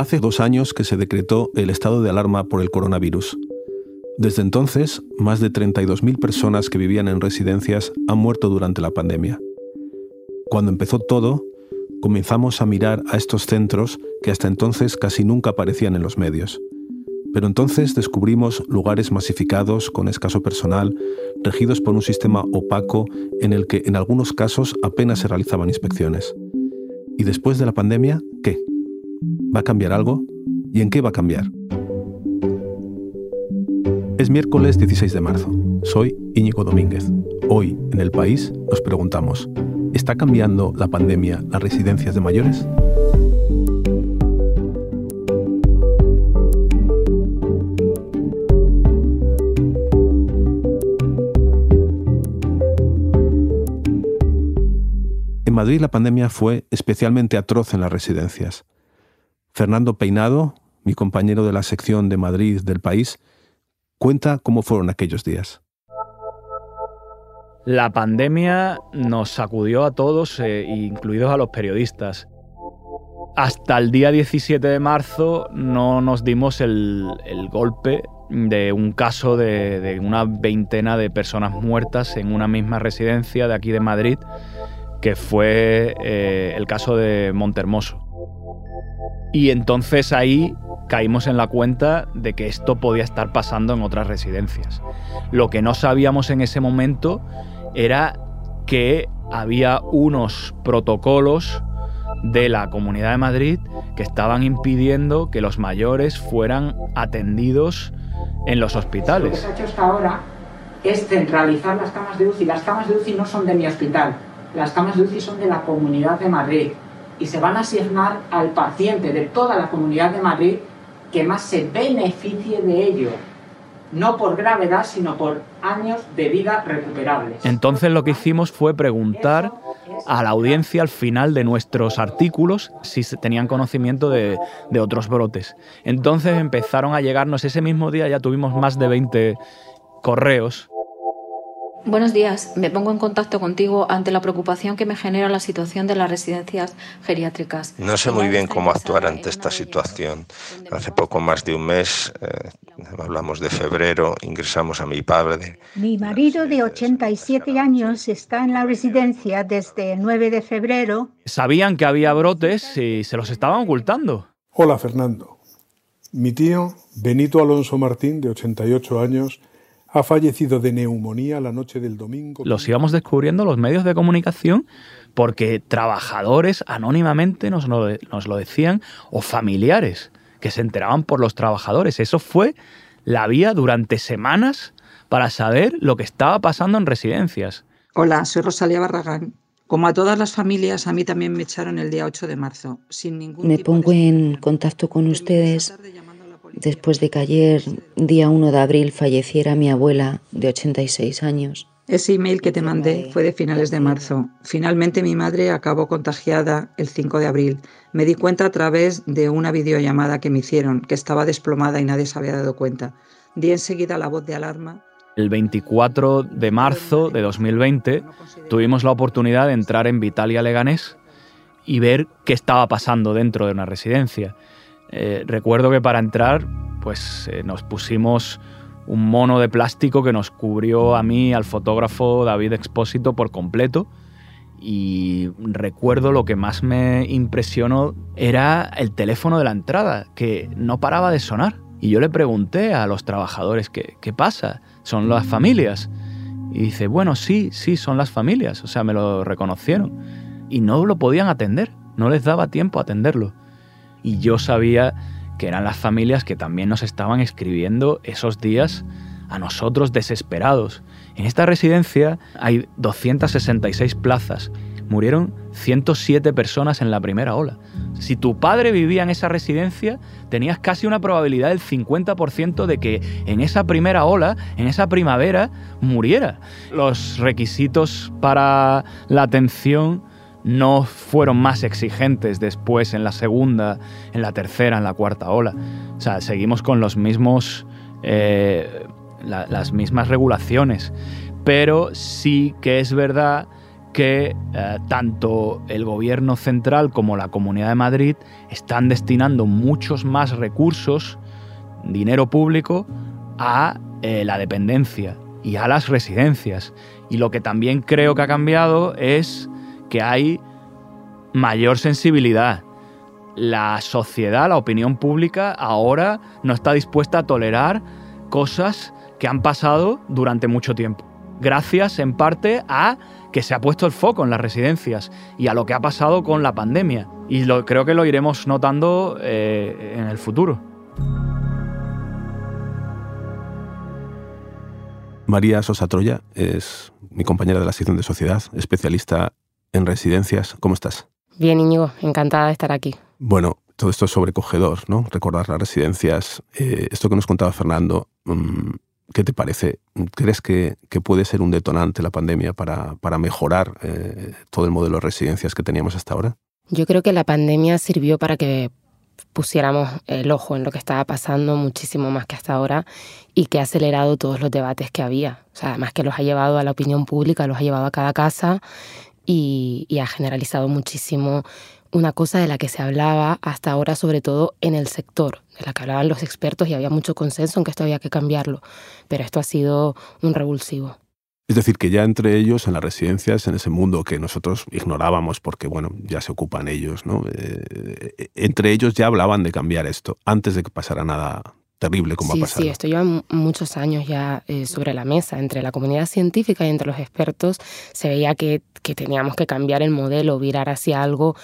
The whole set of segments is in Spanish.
Hace dos años que se decretó el estado de alarma por el coronavirus. Desde entonces, más de 32.000 personas que vivían en residencias han muerto durante la pandemia. Cuando empezó todo, comenzamos a mirar a estos centros que hasta entonces casi nunca aparecían en los medios. Pero entonces descubrimos lugares masificados con escaso personal, regidos por un sistema opaco en el que en algunos casos apenas se realizaban inspecciones. ¿Y después de la pandemia, qué? ¿Va a cambiar algo? ¿Y en qué va a cambiar? Es miércoles 16 de marzo. Soy Íñigo Domínguez. Hoy, en el país, nos preguntamos, ¿está cambiando la pandemia las residencias de mayores? En Madrid la pandemia fue especialmente atroz en las residencias. Fernando Peinado, mi compañero de la sección de Madrid del país, cuenta cómo fueron aquellos días. La pandemia nos sacudió a todos, eh, incluidos a los periodistas. Hasta el día 17 de marzo no nos dimos el, golpe de un caso de, una veintena de personas muertas en una misma residencia de aquí de Madrid que fue eh, el caso de Montermoso. Y entonces ahí caímos en la cuenta de que esto podía estar pasando en otras residencias. Lo que no sabíamos en ese momento era que había unos protocolos de la Comunidad de Madrid que estaban impidiendo que los mayores fueran atendidos en los hospitales. Lo que se ha hecho hasta ahora es centralizar las camas de UCI. Las camas de UCI no son de mi hospital, las camas de UCI son de la Comunidad de Madrid y se van a asignar al paciente de toda la Comunidad de Madrid que más se beneficie de ello. No por gravedad, sino por años de vida recuperables. Entonces lo que hicimos fue preguntar a la audiencia al final de nuestros artículos si tenían conocimiento de, de otros brotes. Entonces empezaron a llegarnos ese mismo día, ya tuvimos más de 20 correos Buenos días. Me pongo en contacto contigo ante la preocupación que me genera la situación de las residencias geriátricas. No sé muy bien cómo actuar ante esta situación. Hace poco más de un mes, eh, hablamos de febrero, ingresamos a mi padre. Mi marido de 87 años está en la residencia desde el 9 de febrero. Sabían que había brotes y se los estaban ocultando. Hola, Fernando. Mi tío, Benito Alonso Martín, de 88 años, ha fallecido de neumonía la noche del domingo. Los íbamos descubriendo los medios de comunicación porque trabajadores anónimamente nos lo, nos lo decían o familiares que se enteraban por los trabajadores. Eso fue la vía durante semanas para saber lo que estaba pasando en residencias. Hola, soy Rosalía Barragán. Como a todas las familias, a mí también me echaron el día 8 de marzo, sin ningún Me pongo en contacto con ustedes después de que ayer, día 1 de abril, falleciera mi abuela de 86 años. Ese email que te mandé fue de finales de marzo. Finalmente mi madre acabó contagiada el 5 de abril. Me di cuenta a través de una videollamada que me hicieron, que estaba desplomada y nadie se había dado cuenta. Di enseguida la voz de alarma. El 24 de marzo de 2020 tuvimos la oportunidad de entrar en Vitalia Leganés y ver qué estaba pasando dentro de una residencia. Eh, recuerdo que para entrar, pues eh, nos pusimos un mono de plástico que nos cubrió a mí, al fotógrafo David Expósito, por completo. Y recuerdo lo que más me impresionó era el teléfono de la entrada, que no paraba de sonar. Y yo le pregunté a los trabajadores, ¿qué, qué pasa? ¿Son las familias? Y dice, bueno, sí, sí, son las familias. O sea, me lo reconocieron. Y no lo podían atender, no les daba tiempo a atenderlo y yo sabía que eran las familias que también nos estaban escribiendo esos días a nosotros desesperados. En esta residencia hay 266 plazas. Murieron 107 personas en la primera ola. Si tu padre vivía en esa residencia, tenías casi una probabilidad del 50% de que en esa primera ola, en esa primavera, muriera. Los requisitos para la atención no fueron más exigentes después en la segunda, en la tercera, en la cuarta ola. O sea, seguimos con los mismos, eh, las mismas regulaciones. Pero sí que es verdad que eh, tanto el gobierno central como la Comunidad de Madrid están destinando muchos más recursos, dinero público, a eh, la dependencia y a las residencias. Y lo que también creo que ha cambiado es que hay mayor sensibilidad. La sociedad, la opinión pública, ahora no está dispuesta a tolerar cosas que han pasado durante mucho tiempo. Gracias en parte a que se ha puesto el foco en las residencias y a lo que ha pasado con la pandemia. Y lo, creo que lo iremos notando eh, en el futuro. María Sosa Troya es mi compañera de la sección de sociedad, especialista en residencias. ¿Cómo estás? Bien, Íñigo, encantada de estar aquí. Bueno, todo esto es sobrecogedor, ¿no? Recordar las residencias. Eh, esto que nos contaba Fernando, mm, ¿qué te parece? ¿Crees que, puede ser un detonante la pandemia para, para mejorar eh, todo el modelo de residencias que teníamos hasta ahora? Yo creo que la pandemia sirvió para que pusiéramos el ojo en lo que estaba pasando muchísimo más que hasta ahora y que ha acelerado todos los debates que había. O sea, además que los ha llevado a la opinión pública, los ha llevado a cada casa y, ha generalizado muchísimo una cosa de la que se hablaba hasta ahora, sobre todo en el sector, de la que hablaban los expertos y había mucho consenso en que esto había que cambiarlo. Pero esto ha sido un revulsivo. Es decir, que ya entre ellos, en las residencias, en ese mundo que nosotros ignorábamos porque, bueno, ya se ocupan ellos, ¿no? Eh, eh, entre ellos ya hablaban de cambiar esto, antes de que pasara nada terrible como sí, ha pasado. Sí, esto lleva muchos años ya eh, sobre la mesa. Entre la comunidad científica y entre los expertos se veía que, que, teníamos que cambiar el modelo, virar hacia algo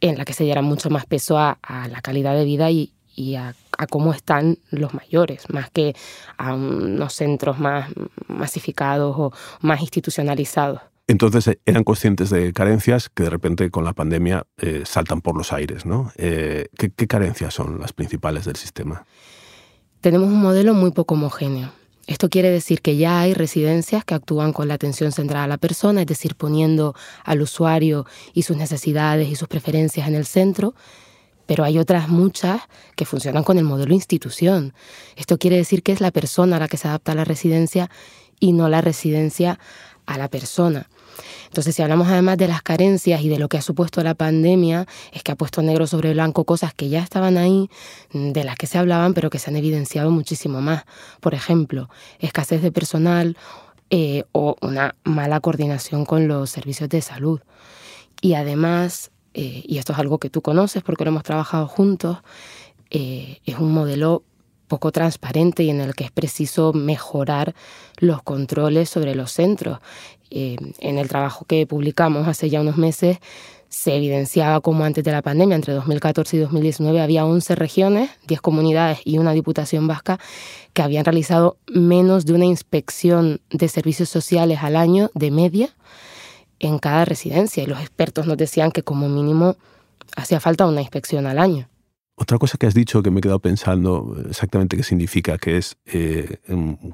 en la que se diera mucho más peso a, a la calidad de vida y, y a, cómo están los mayores, más que a unos centros más masificados o más institucionalizados. Entonces eh, eran conscientes de carencias que de repente con la pandemia eh, saltan por los aires, ¿no? Eh, ¿qué, ¿Qué carencias son las principales del sistema? Tenemos un modelo muy poco homogéneo. Esto quiere decir que ya hay residencias que actúan con la atención centrada a la persona, es decir, poniendo al usuario y sus necesidades y sus preferencias en el centro, pero hay otras muchas que funcionan con el modelo institución. Esto quiere decir que es la persona a la que se adapta a la residencia y no la residencia a la persona. Entonces, si hablamos además de las carencias y de lo que ha supuesto la pandemia, es que ha puesto negro sobre blanco cosas que ya estaban ahí, de las que se hablaban, pero que se han evidenciado muchísimo más. Por ejemplo, escasez de personal eh, o una mala coordinación con los servicios de salud. Y además, eh, y esto es algo que tú conoces porque lo hemos trabajado juntos, eh, es un modelo poco transparente y en el que es preciso mejorar los controles sobre los centros. Eh, en el trabajo que publicamos hace ya unos meses se evidenciaba como antes de la pandemia, entre 2014 y 2019, había 11 regiones, 10 comunidades y una diputación vasca que habían realizado menos de una inspección de servicios sociales al año de media en cada residencia y los expertos nos decían que como mínimo hacía falta una inspección al año. Otra cosa que has dicho que me he quedado pensando exactamente qué significa, que es eh,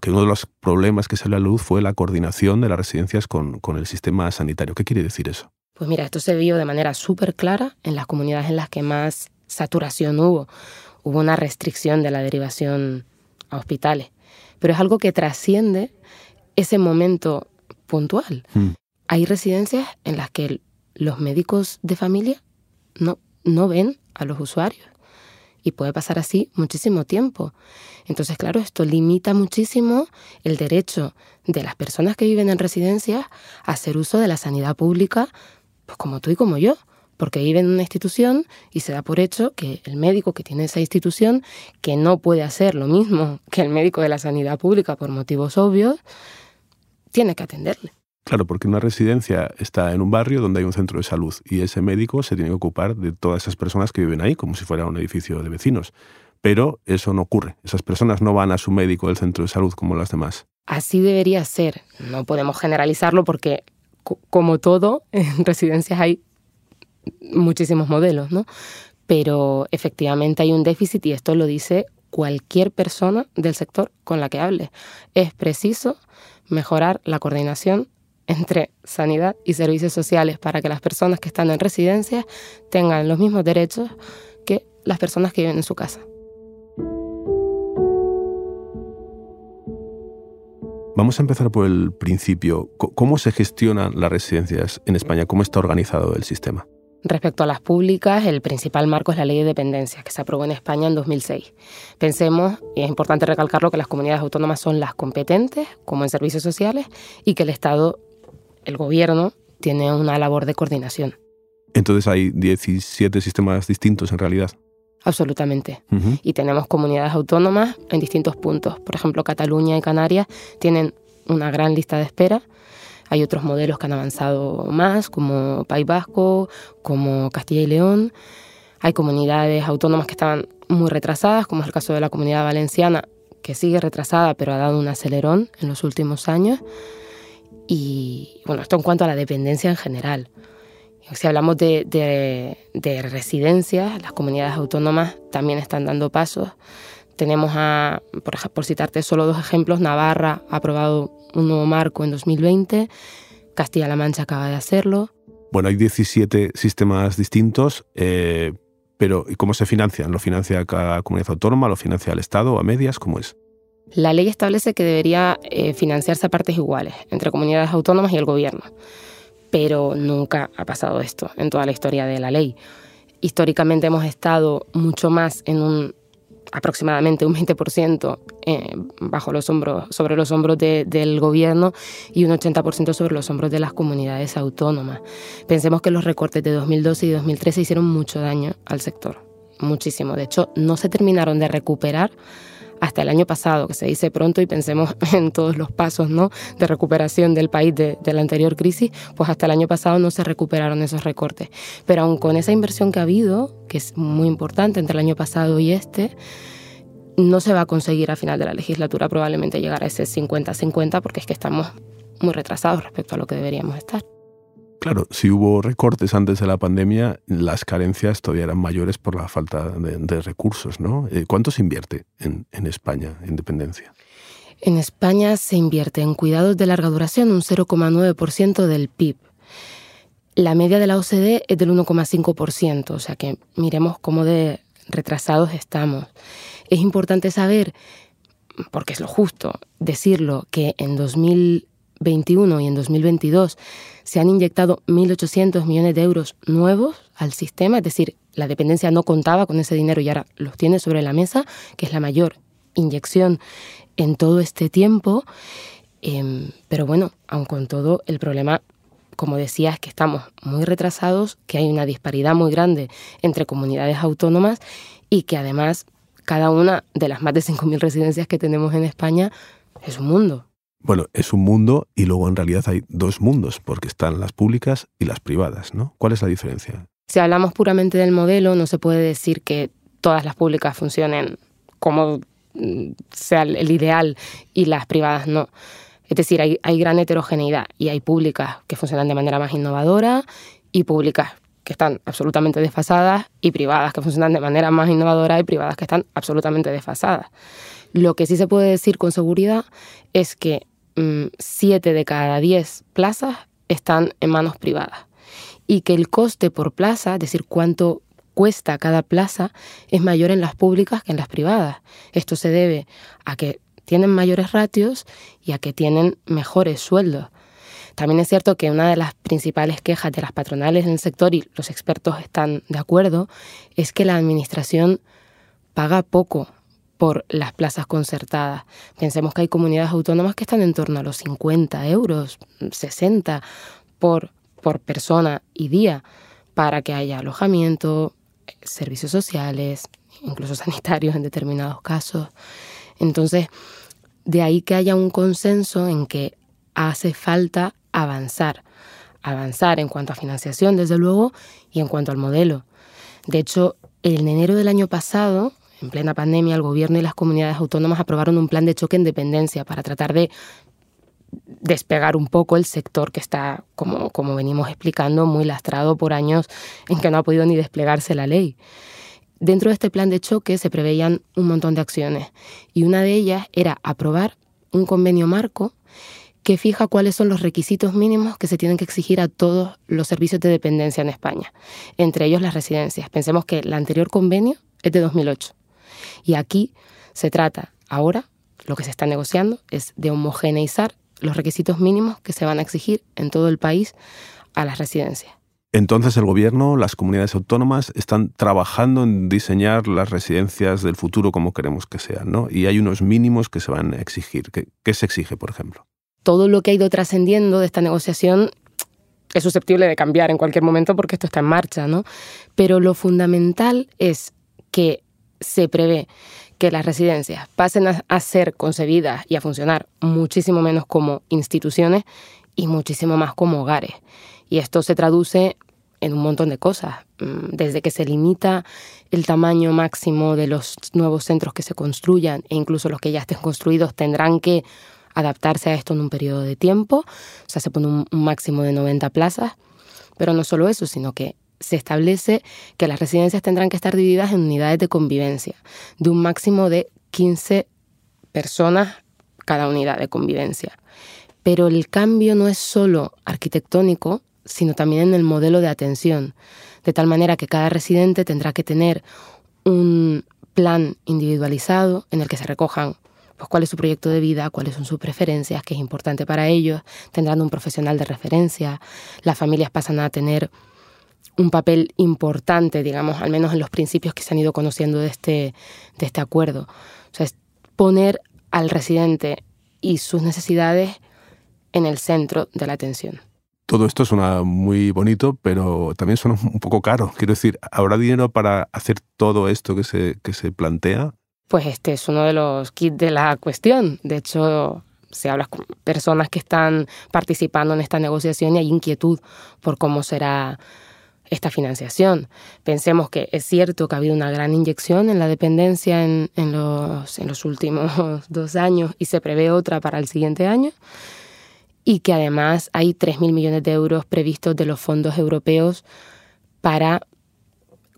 que uno de los problemas que salió a la luz fue la coordinación de las residencias con, con el sistema sanitario. ¿Qué quiere decir eso? Pues mira, esto se vio de manera súper clara en las comunidades en las que más saturación hubo. Hubo una restricción de la derivación a hospitales, pero es algo que trasciende ese momento puntual. Hmm hay residencias en las que los médicos de familia no, no ven a los usuarios. Y puede pasar así muchísimo tiempo. Entonces, claro, esto limita muchísimo el derecho de las personas que viven en residencias a hacer uso de la sanidad pública, pues como tú y como yo, porque viven en una institución y se da por hecho que el médico que tiene esa institución, que no puede hacer lo mismo que el médico de la sanidad pública por motivos obvios, tiene que atenderle. Claro, porque una residencia está en un barrio donde hay un centro de salud y ese médico se tiene que ocupar de todas esas personas que viven ahí, como si fuera un edificio de vecinos. Pero eso no ocurre. Esas personas no van a su médico del centro de salud como las demás. Así debería ser. No podemos generalizarlo porque, como todo, en residencias hay muchísimos modelos, ¿no? Pero efectivamente hay un déficit y esto lo dice cualquier persona del sector con la que hable. Es preciso mejorar la coordinación entre sanidad y servicios sociales para que las personas que están en residencias tengan los mismos derechos que las personas que viven en su casa. Vamos a empezar por el principio. ¿Cómo se gestionan las residencias en España? ¿Cómo está organizado el sistema? Respecto a las públicas, el principal marco es la ley de dependencia, que se aprobó en España en 2006. Pensemos, y es importante recalcarlo, que las comunidades autónomas son las competentes, como en servicios sociales, y que el Estado, el gobierno, tiene una labor de coordinación. Entonces hay 17 sistemas distintos en realidad. Absolutamente. Y tenemos comunidades autónomas en distintos puntos. Por ejemplo, Cataluña y Canarias tienen una gran lista de espera hay otros modelos que han avanzado más, como País Vasco, como Castilla y León. Hay comunidades autónomas que estaban muy retrasadas, como es el caso de la comunidad valenciana, que sigue retrasada, pero ha dado un acelerón en los últimos años. Y bueno, esto en cuanto a la dependencia en general. Si hablamos de, de residencias, las comunidades autónomas también están dando pasos. Tenemos a, por, por citarte solo dos ejemplos, Navarra ha aprobado un nuevo marco en 2020, Castilla-La Mancha acaba de hacerlo. Bueno, hay 17 sistemas distintos, eh, pero ¿y cómo se financian? ¿Lo financia cada comunidad autónoma? ¿Lo financia el Estado a medias? ¿Cómo es? La ley establece que debería eh, financiarse a partes iguales entre comunidades autónomas y el gobierno, pero nunca ha pasado esto en toda la historia de la ley. Históricamente hemos estado mucho más en un aproximadamente un 20% eh, bajo los hombros, sobre los hombros del gobierno y un 80% sobre los hombros de las comunidades autónomas. Pensemos que los recortes de 2012 y 2013 hicieron mucho daño al sector, muchísimo. De hecho, no se terminaron de recuperar hasta el año pasado, que se dice pronto, y pensemos en todos los pasos ¿no? de recuperación del país de, la anterior crisis, pues hasta el año pasado no se recuperaron esos recortes. Pero aún con esa inversión que ha habido, que es muy importante entre el año pasado y este, no se va a conseguir a final de la legislatura probablemente llegar a ese 50-50 porque es que estamos muy retrasados respecto a lo que deberíamos estar. Claro, si hubo recortes antes de la pandemia, las carencias todavía eran mayores por la falta de, recursos, ¿no? Eh, ¿Cuánto se invierte en, en España en dependencia? En España se invierte en cuidados de larga duración un 0,9% del PIB. La media de la OCDE es del 1,5%, o sea que miremos cómo de retrasados estamos. Es importante saber, porque es lo justo, decirlo, que en 2021 y en 2022 se han inyectado 1.800 millones de euros nuevos al sistema, es decir, la dependencia no contaba con ese dinero y ahora los tiene sobre la mesa, que es la mayor inyección en todo este tiempo. Em, pero bueno, aun con todo, el problema, como decía, es que estamos muy retrasados, que hay una disparidad muy grande entre comunidades autónomas y que además cada una de las más de 5.000 residencias que tenemos en España es un mundo. Bueno, es un mundo y luego en realidad hay dos mundos, porque están las públicas y las privadas, ¿no? ¿Cuál es la diferencia? Si hablamos puramente del modelo, no se puede decir que todas las públicas funcionen como mm, sea el ideal y las privadas no. Es decir, hay, hay gran heterogeneidad y hay públicas que funcionan de manera más innovadora y públicas que están absolutamente desfasadas y privadas que funcionan de manera más innovadora y privadas que están absolutamente desfasadas. Lo que sí se puede decir con seguridad es que 7 mm, de cada 10 plazas están en manos privadas y que el coste por plaza, es decir, cuánto cuesta cada plaza, es mayor en las públicas que en las privadas. Esto se debe a que tienen mayores ratios y a que tienen mejores sueldos. También es cierto que una de las principales quejas de las patronales en el sector, y los expertos están de acuerdo, es que la Administración paga poco por las plazas concertadas. Pensemos que hay comunidades autónomas que están en torno a los 50 euros, 60 por, por persona y día para que haya alojamiento, servicios sociales, incluso sanitarios en determinados casos. Entonces, de ahí que haya un consenso en que hace falta avanzar. Avanzar en cuanto a financiación, desde luego, y en cuanto al modelo. De hecho, en enero del año pasado, en plena pandemia, el gobierno y las comunidades autónomas aprobaron un plan de choque en dependencia para tratar de despegar un poco el sector que está, como, venimos explicando, muy lastrado por años en que no ha podido ni desplegarse la ley. Dentro de este plan de choque se preveían un montón de acciones y una de ellas era aprobar un convenio marco que fija cuáles son los requisitos mínimos que se tienen que exigir a todos los servicios de dependencia en España, entre ellos las residencias. Pensemos que el anterior convenio es de 2008 y aquí se trata ahora, lo que se está negociando es de homogeneizar los requisitos mínimos que se van a exigir en todo el país a las residencias. Entonces el gobierno, las comunidades autónomas están trabajando en diseñar las residencias del futuro como queremos que sean, ¿no? Y hay unos mínimos que se van a exigir. ¿Qué, se exige, por ejemplo? Todo lo que ha ido trascendiendo de esta negociación es susceptible de cambiar en cualquier momento porque esto está en marcha, ¿no? Pero lo fundamental es que se prevé que las residencias pasen a, ser concebidas y a funcionar muchísimo menos como instituciones y muchísimo más como hogares. Y esto se traduce en un montón de cosas, mm, desde que se limita el tamaño máximo de los nuevos centros que se construyan e incluso los que ya estén construidos tendrán que adaptarse a esto en un periodo de tiempo, o sea, se pone un, máximo de 90 plazas, pero no solo eso, sino que se establece que las residencias tendrán que estar divididas en unidades de convivencia, de un máximo de 15 personas cada unidad de convivencia. Pero el cambio no es solo arquitectónico, sino también en el modelo de atención, de tal manera que cada residente tendrá que tener un plan individualizado en el que se recojan pues, cuál es su proyecto de vida, cuáles son sus preferencias, qué es importante para ellos, tendrán un profesional de referencia, las familias pasan a tener un papel importante, digamos, al menos en los principios que se han ido conociendo de este, de este acuerdo. O sea, es poner al residente y sus necesidades en el centro de la atención. Todo esto suena muy bonito, pero también suena un poco caro. Quiero decir, ¿habrá dinero para hacer todo esto que se, que se plantea? Pues este es uno de los kits de la cuestión. De hecho, se habla con personas que están participando en esta negociación y hay inquietud por cómo será esta financiación. Pensemos que es cierto que ha habido una gran inyección en la dependencia en, en, los, en los últimos dos años y se prevé otra para el siguiente año y que además hay 3.000 millones de euros previstos de los fondos europeos para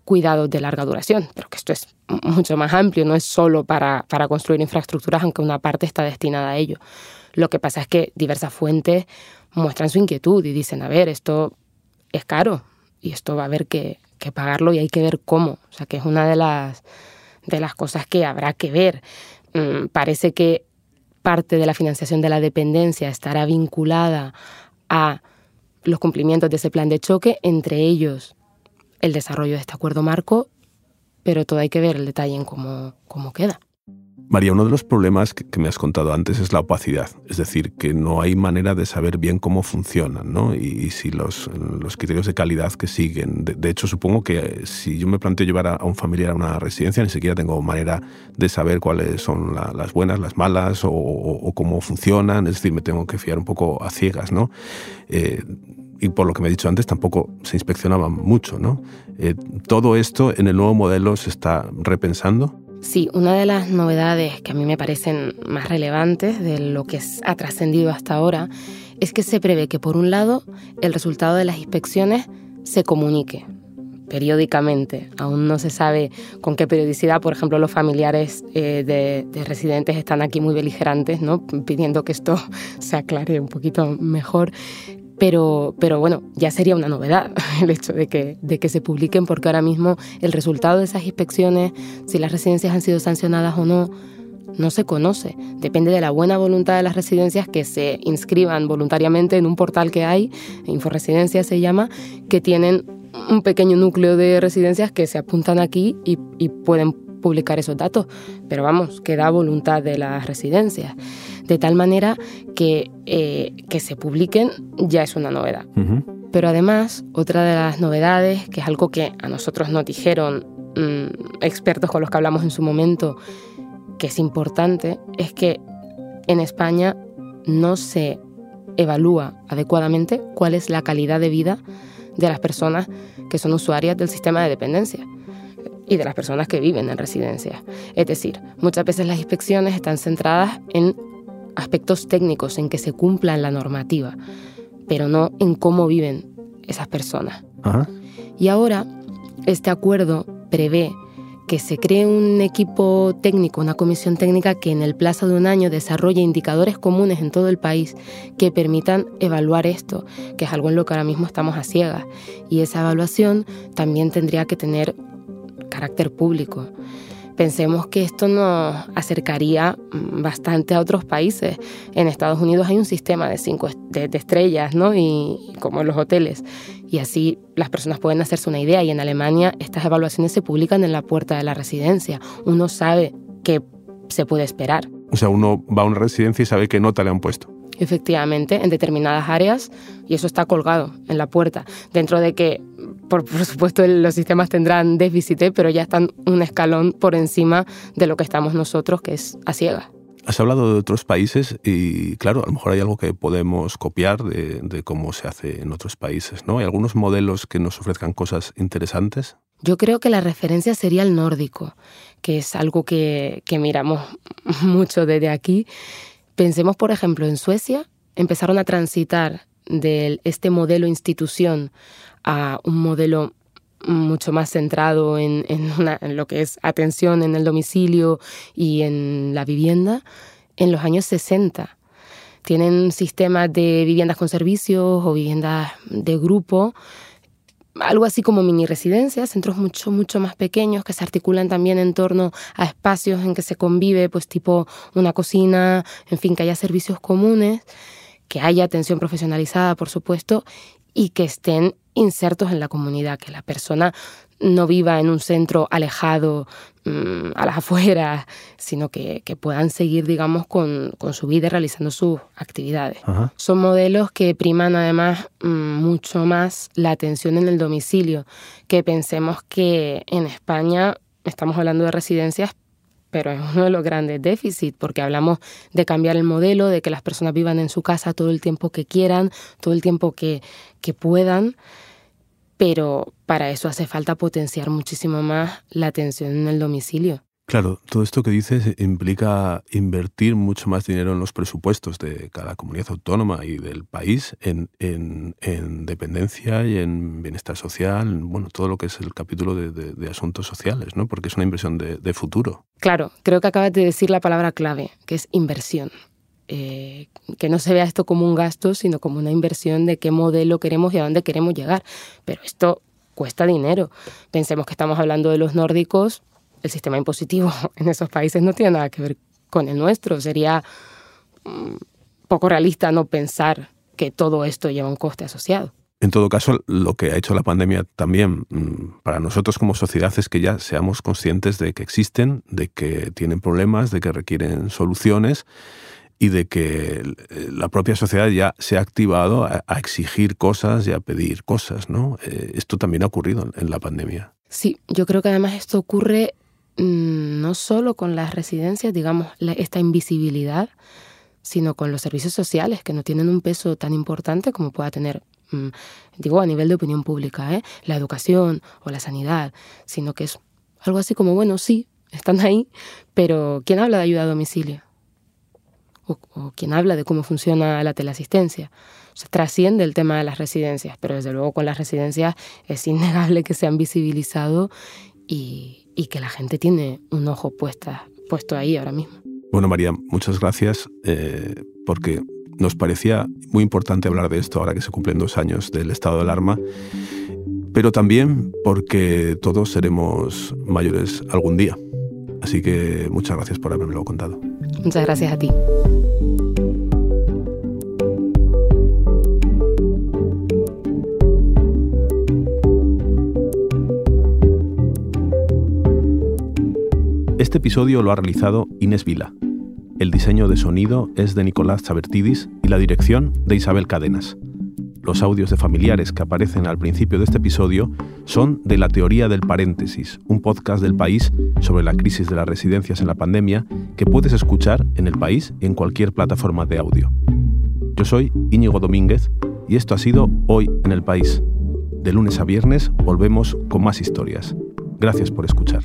cuidados de larga duración, pero que esto es mucho más amplio, no es solo para, para construir infraestructuras, aunque una parte está destinada a ello. Lo que pasa es que diversas fuentes muestran su inquietud y dicen, a ver, esto es caro y esto va a haber que, pagarlo y hay que ver cómo. O sea, que es una de las, de las cosas que habrá que ver. Mm, parece que parte de la financiación de la dependencia estará vinculada a los cumplimientos de ese plan de choque, entre ellos el desarrollo de este acuerdo marco, pero todo hay que ver el detalle en cómo, cómo queda. María, uno de los problemas que, me has contado antes es la opacidad, es decir, que no hay manera de saber bien cómo funcionan ¿no? y, si los, criterios de calidad que siguen. De, hecho, supongo que si yo me planteo llevar a, un familiar a una residencia, ni siquiera tengo manera de saber cuáles son las buenas, las malas o, cómo funcionan, es decir, me tengo que fiar un poco a ciegas. ¿no? Eh, y por lo que me he dicho antes, tampoco se inspeccionaba mucho. ¿no? Eh, todo esto en el nuevo modelo se está repensando. Sí, una de las novedades que a mí me parecen más relevantes de lo que ha trascendido hasta ahora es que se prevé que, por un lado, el resultado de las inspecciones se comunique periódicamente. Aún no se sabe con qué periodicidad, por ejemplo, los familiares eh, de, de, residentes están aquí muy beligerantes, ¿no? pidiendo que esto se aclare un poquito mejor. Pero, pero bueno, ya sería una novedad el hecho de que, de que se publiquen, porque ahora mismo el resultado de esas inspecciones, si las residencias han sido sancionadas o no, no se conoce. Depende de la buena voluntad de las residencias que se inscriban voluntariamente en un portal que hay, Inforesidencia se llama, que tienen un pequeño núcleo de residencias que se apuntan aquí y, y pueden publicar esos datos. Pero vamos, que da voluntad de las residencias de tal manera que, eh, que se publiquen ya es una novedad. Pero además, otra de las novedades, que es algo que a nosotros nos dijeron mm, expertos con los que hablamos en su momento, que es importante, es que en España no se evalúa adecuadamente cuál es la calidad de vida de las personas que son usuarias del sistema de dependencia y de las personas que viven en residencias. Es decir, muchas veces las inspecciones están centradas en aspectos técnicos en que se cumpla la normativa, pero no en cómo viven esas personas. Y ahora, este acuerdo prevé que se cree un equipo técnico, una comisión técnica que en el plazo de un año desarrolle indicadores comunes en todo el país que permitan evaluar esto, que es algo en lo que ahora mismo estamos a ciegas. Y esa evaluación también tendría que tener carácter público. Pensemos que esto nos acercaría mm, bastante a otros países. En Estados Unidos hay un sistema de cinco de, estrellas, ¿no? Y como en los hoteles. Y así las personas pueden hacerse una idea. Y en Alemania estas evaluaciones se publican en la puerta de la residencia. Uno sabe qué se puede esperar. O sea, uno va a una residencia y sabe qué nota le han puesto efectivamente, en determinadas áreas y eso está colgado en la puerta. Dentro de que, por, supuesto, los sistemas tendrán déficit, pero ya están un escalón por encima de lo que estamos nosotros, que es a ciegas. Has hablado de otros países y, claro, a lo mejor hay algo que podemos copiar de, de, cómo se hace en otros países, ¿no? ¿Hay algunos modelos que nos ofrezcan cosas interesantes? Yo creo que la referencia sería el nórdico, que es algo que, que miramos mucho desde aquí Pensemos, por ejemplo, en Suecia, empezaron a transitar de este modelo institución a un modelo mucho más centrado en, lo que es atención en el domicilio y en la vivienda en los años 60. Tienen sistemas de viviendas con servicios o viviendas de grupo algo así como mini residencias, centros mucho, mucho más pequeños que se articulan también en torno a espacios en que se convive, pues tipo una cocina, en fin, que haya servicios comunes, que haya atención profesionalizada, por supuesto, y que estén insertos en la comunidad, que la persona no viva en un centro alejado mm, a las afueras, sino que, puedan seguir, digamos, con, su vida y realizando sus actividades. Son modelos que priman además mm, mucho más la atención en el domicilio, que pensemos que en España estamos hablando de residencias, pero es uno de los grandes déficits, porque hablamos de cambiar el modelo, de que las personas vivan en su casa todo el tiempo que quieran, todo el tiempo que, que puedan pero para eso hace falta potenciar muchísimo más la atención en el domicilio. Claro, todo esto que dices implica invertir mucho más dinero en los presupuestos de cada comunidad autónoma y del país en, dependencia y en bienestar social, bueno, todo lo que es el capítulo de, asuntos sociales, ¿no? Porque es una inversión de, de futuro. Claro, creo que acabas de decir la palabra clave, que es inversión. Eh, que no se vea esto como un gasto, sino como una inversión de qué modelo queremos y a dónde queremos llegar. Pero esto cuesta dinero. Pensemos que estamos hablando de los nórdicos, el sistema impositivo en esos países no tiene nada que ver con el nuestro. Sería mm, poco realista no pensar que todo esto lleva un coste asociado. En todo caso, lo que ha hecho la pandemia también mm, para nosotros como sociedad es que ya seamos conscientes de que existen, de que tienen problemas, de que requieren soluciones y de que la propia sociedad ya se ha activado a, exigir cosas y a pedir cosas, ¿no? Eh, esto también ha ocurrido en la pandemia. Sí, yo creo que además esto ocurre mm, no solo con las residencias, digamos, esta invisibilidad, sino con los servicios sociales que no tienen un peso tan importante como pueda tener, mm, digo, a nivel de opinión pública, ¿eh? la educación o la sanidad, sino que es algo así como, bueno, sí, están ahí, pero ¿quién habla de ayuda a domicilio? O, quien habla de cómo funciona la teleasistencia. se trasciende el tema de las residencias, pero desde luego con las residencias es innegable que se han visibilizado y, que la gente tiene un ojo puesta, puesto ahí ahora mismo. Bueno, María, muchas gracias eh, porque nos parecía muy importante hablar de esto ahora que se cumplen dos años del estado de alarma, pero también porque todos seremos mayores algún día. Así que muchas gracias por haberme lo contado. Muchas gracias a ti. Este episodio lo ha realizado Inés Vila. El diseño de sonido es de Nicolás Chabertidis y la dirección de Isabel Cadenas. Los audios de familiares que aparecen al principio de este episodio son de La Teoría del Paréntesis, un podcast del país sobre la crisis de las residencias en la pandemia que puedes escuchar en el país en cualquier plataforma de audio. Yo soy Íñigo Domínguez y esto ha sido Hoy en el País. De lunes a viernes volvemos con más historias. Gracias por escuchar.